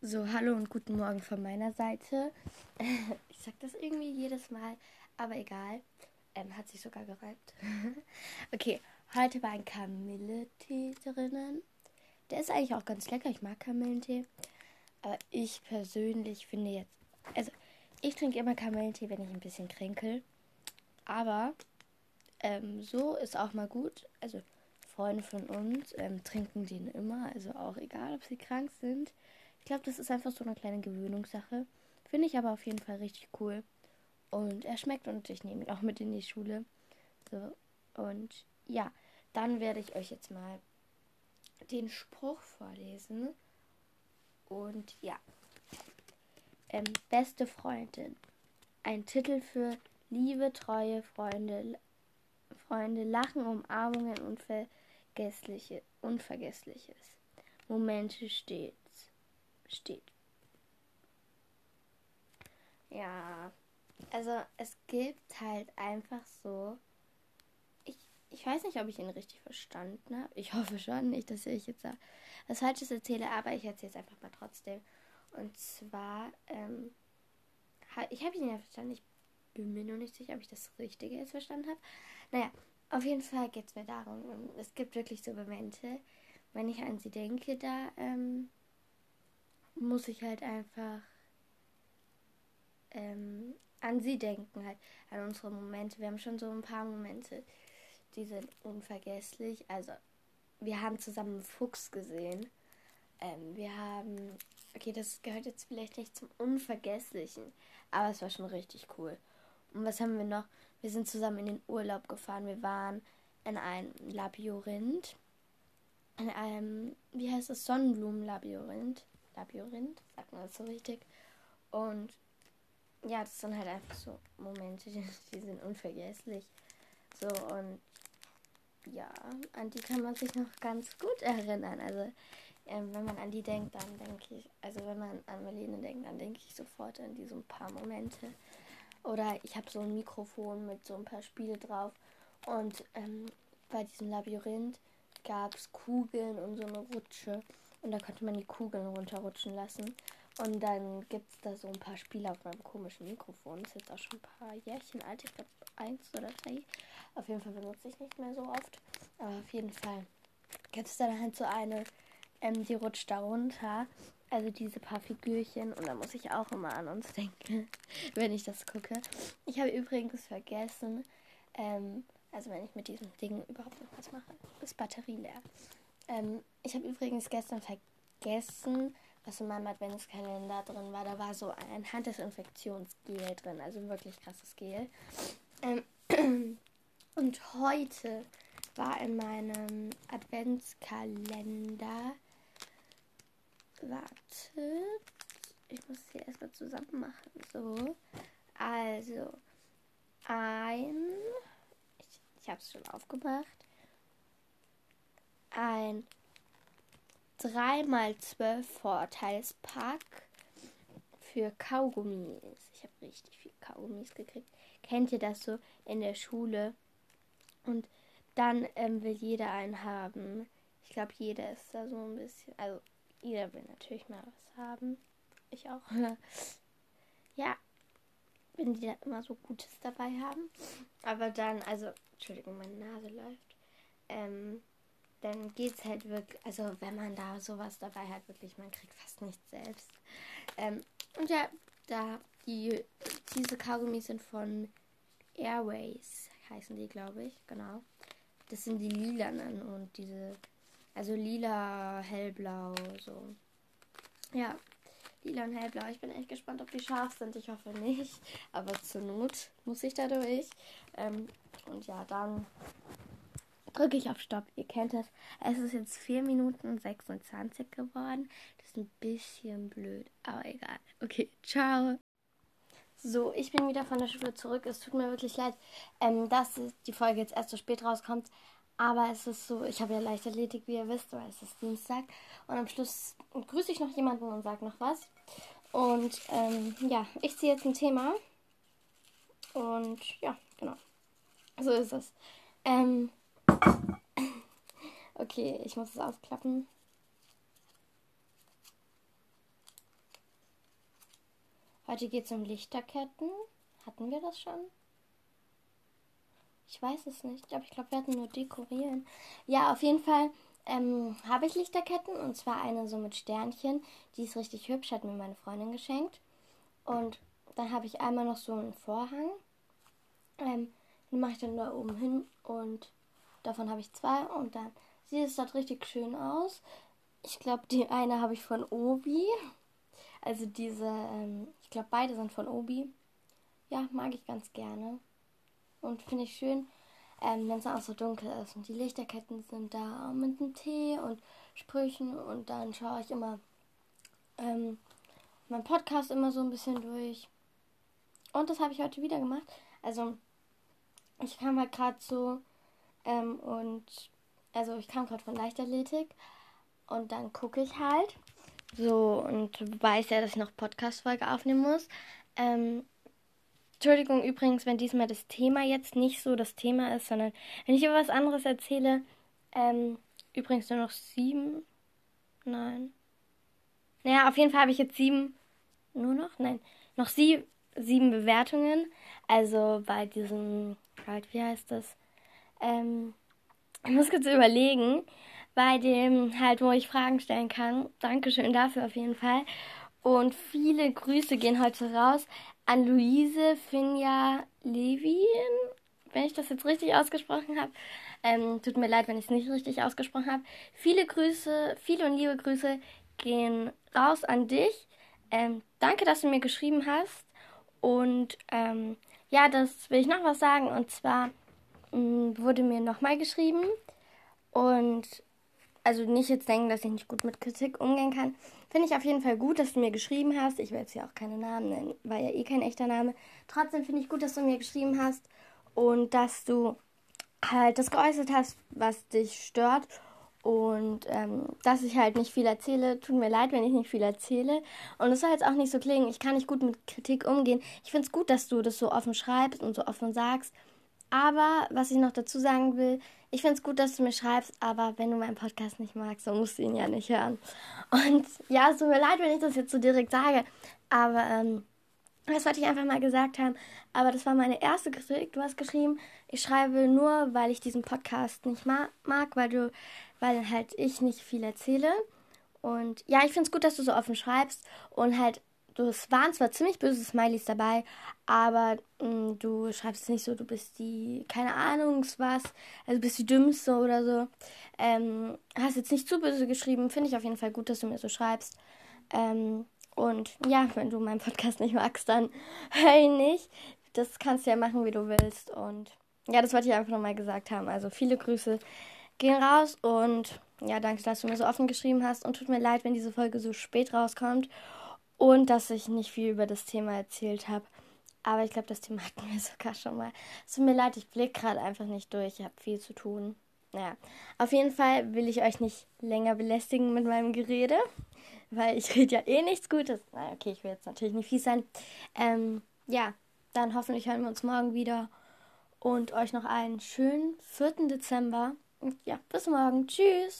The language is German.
So, hallo und guten Morgen von meiner Seite. Ich sag das irgendwie jedes Mal, aber egal. Ähm, hat sich sogar gereibt. okay, heute war ein Kamilletee drinnen. Der ist eigentlich auch ganz lecker. Ich mag Kamillentee. Aber ich persönlich finde jetzt. Also, ich trinke immer Kamillentee, wenn ich ein bisschen kränkel. Aber ähm, so ist auch mal gut. Also, Freunde von uns ähm, trinken den immer. Also, auch egal, ob sie krank sind glaube, das ist einfach so eine kleine Gewöhnungssache. Finde ich aber auf jeden Fall richtig cool. Und er schmeckt und ich nehme ihn auch mit in die Schule. So, und ja, dann werde ich euch jetzt mal den Spruch vorlesen. Und ja. Ähm, beste Freundin. Ein Titel für Liebe, Treue, Freunde, Freunde, Lachen, Umarmungen, Unvergessliche, Unvergessliches. Momente steht steht. Ja, also es gibt halt einfach so. Ich, ich weiß nicht, ob ich ihn richtig verstanden habe. Ich hoffe schon nicht, dass ich jetzt was Falsches erzähle, aber ich erzähle es einfach mal trotzdem. Und zwar, ähm, ich habe ihn ja verstanden. Ich bin mir nur nicht sicher, ob ich das Richtige jetzt verstanden habe. Naja, auf jeden Fall geht es mir darum. Es gibt wirklich so Momente, wenn ich an sie denke, da ähm, muss ich halt einfach ähm, an sie denken, halt an unsere Momente. Wir haben schon so ein paar Momente, die sind unvergesslich. Also, wir haben zusammen einen Fuchs gesehen. Ähm, wir haben, okay, das gehört jetzt vielleicht nicht zum Unvergesslichen, aber es war schon richtig cool. Und was haben wir noch? Wir sind zusammen in den Urlaub gefahren. Wir waren in einem Labyrinth. In einem, wie heißt es, Sonnenblumenlabyrinth. Labyrinth, sagt man das so richtig. Und ja, das sind halt einfach so Momente, die, die sind unvergesslich. So und ja, an die kann man sich noch ganz gut erinnern. Also ähm, wenn man an die denkt, dann denke ich, also wenn man an Marlene denkt, dann denke ich sofort an diese paar Momente. Oder ich habe so ein Mikrofon mit so ein paar Spiele drauf. Und ähm, bei diesem Labyrinth gab es Kugeln und so eine Rutsche. Und da konnte man die Kugeln runterrutschen lassen. Und dann gibt es da so ein paar Spiele auf meinem komischen Mikrofon. Ist jetzt auch schon ein paar Jährchen alt. Ich glaube, eins oder drei. Auf jeden Fall benutze ich nicht mehr so oft. Aber auf jeden Fall gibt es dann halt so eine, ähm, die rutscht da runter. Also diese paar Figürchen. Und da muss ich auch immer an uns denken, wenn ich das gucke. Ich habe übrigens vergessen, ähm, also wenn ich mit diesem Ding überhaupt noch was mache, ist Batterie leer. Ähm, ich habe übrigens gestern vergessen, was in meinem Adventskalender drin war. Da war so ein Handdesinfektionsgel drin, also wirklich krasses Gel. Ähm, und heute war in meinem Adventskalender. Wartet. Ich muss hier erstmal zusammen machen. So. Also. Ein. Ich, ich habe es schon aufgemacht ein 3x12 Vorteilspack für Kaugummis. Ich habe richtig viel Kaugummis gekriegt. Kennt ihr das so in der Schule? Und dann ähm, will jeder einen haben. Ich glaube, jeder ist da so ein bisschen. Also, jeder will natürlich mal was haben. Ich auch. ja, wenn die da immer so Gutes dabei haben. Aber dann, also, Entschuldigung, meine Nase läuft. Ähm, dann geht es halt wirklich, also wenn man da sowas dabei hat, wirklich, man kriegt fast nichts selbst. Ähm, und ja, da die, diese Kaugummis sind von Airways, heißen die, glaube ich, genau. Das sind die lilanen und diese, also lila, hellblau, so. Ja, lila und hellblau. Ich bin echt gespannt, ob die scharf sind. Ich hoffe nicht, aber zur Not muss ich da durch. Ähm, und ja, dann drücke ich auf Stopp. Ihr kennt das. Es ist jetzt 4 Minuten 26 geworden. Das ist ein bisschen blöd, aber egal. Okay, ciao. So, ich bin wieder von der Schule zurück. Es tut mir wirklich leid, ähm, dass die Folge jetzt erst so spät rauskommt. Aber es ist so, ich habe ja Leichtathletik, wie ihr wisst, weil es ist Dienstag. Und am Schluss grüße ich noch jemanden und sage noch was. Und ähm, ja, ich ziehe jetzt ein Thema. Und ja, genau. So ist es. Ähm, Okay, ich muss es ausklappen. Heute geht es um Lichterketten. Hatten wir das schon? Ich weiß es nicht, aber ich glaube, wir hatten nur dekorieren. Ja, auf jeden Fall ähm, habe ich Lichterketten und zwar eine so mit Sternchen. Die ist richtig hübsch, hat mir meine Freundin geschenkt. Und dann habe ich einmal noch so einen Vorhang. Ähm, den mache ich dann da oben hin und davon habe ich zwei und dann sieht es dort richtig schön aus. Ich glaube, die eine habe ich von Obi. Also diese, ähm, ich glaube, beide sind von Obi. Ja, mag ich ganz gerne. Und finde ich schön, ähm, wenn es auch so dunkel ist. Und die Lichterketten sind da mit einem Tee und Sprüchen. Und dann schaue ich immer ähm, meinen Podcast immer so ein bisschen durch. Und das habe ich heute wieder gemacht. Also, ich kam halt gerade so ähm, und also ich kam gerade von Leichtathletik und dann gucke ich halt so und weiß ja, dass ich noch Podcast-Folge aufnehmen muss. Ähm, Entschuldigung übrigens, wenn diesmal das Thema jetzt nicht so das Thema ist, sondern wenn ich über was anderes erzähle. Ähm, übrigens nur noch sieben. Nein. Naja, auf jeden Fall habe ich jetzt sieben. Nur noch? Nein. Noch sie, sieben Bewertungen. Also bei diesem. Halt, wie heißt das? Ähm, ich muss kurz überlegen. Bei dem halt, wo ich Fragen stellen kann. Dankeschön dafür auf jeden Fall. Und viele Grüße gehen heute raus an Luise Finja Levin, wenn ich das jetzt richtig ausgesprochen habe. Ähm, tut mir leid, wenn ich es nicht richtig ausgesprochen habe. Viele Grüße, viele und liebe Grüße gehen raus an dich. Ähm, danke, dass du mir geschrieben hast. Und ähm, ja, das will ich noch was sagen. Und zwar wurde mir nochmal geschrieben. Und also nicht jetzt denken, dass ich nicht gut mit Kritik umgehen kann. Finde ich auf jeden Fall gut, dass du mir geschrieben hast. Ich will jetzt ja auch keine Namen nennen, war ja eh kein echter Name. Trotzdem finde ich gut, dass du mir geschrieben hast und dass du halt das geäußert hast, was dich stört. Und ähm, dass ich halt nicht viel erzähle. Tut mir leid, wenn ich nicht viel erzähle. Und es soll jetzt auch nicht so klingen, ich kann nicht gut mit Kritik umgehen. Ich finde es gut, dass du das so offen schreibst und so offen sagst. Aber was ich noch dazu sagen will, ich finde es gut, dass du mir schreibst, aber wenn du meinen Podcast nicht magst, dann musst du ihn ja nicht hören. Und ja, es tut mir leid, wenn ich das jetzt so direkt sage, aber ähm, das wollte ich einfach mal gesagt haben. Aber das war meine erste Kritik. Du hast geschrieben, ich schreibe nur, weil ich diesen Podcast nicht ma mag, weil du, weil halt ich nicht viel erzähle. Und ja, ich finde es gut, dass du so offen schreibst und halt es waren zwar ziemlich böse Smileys dabei, aber mh, mm, du schreibst nicht so, du bist die, keine Ahnung was, also bist die Dümmste oder so. Ähm, hast jetzt nicht zu böse geschrieben, finde ich auf jeden Fall gut, dass du mir so schreibst. Ähm, und ja, wenn du meinen Podcast nicht magst, dann hör ihn nicht. Das kannst du ja machen, wie du willst. Und ja, das wollte ich einfach nochmal gesagt haben. Also viele Grüße gehen raus und ja, danke, dass du mir so offen geschrieben hast. Und tut mir leid, wenn diese Folge so spät rauskommt und dass ich nicht viel über das Thema erzählt habe. Aber ich glaube, das Thema hatten wir sogar schon mal. Es tut mir leid, ich blicke gerade einfach nicht durch. Ich habe viel zu tun. Naja, auf jeden Fall will ich euch nicht länger belästigen mit meinem Gerede, weil ich rede ja eh nichts Gutes. Na, okay, ich will jetzt natürlich nicht fies sein. Ähm, ja, dann hoffentlich hören wir uns morgen wieder und euch noch einen schönen 4. Dezember. Und ja, bis morgen. Tschüss.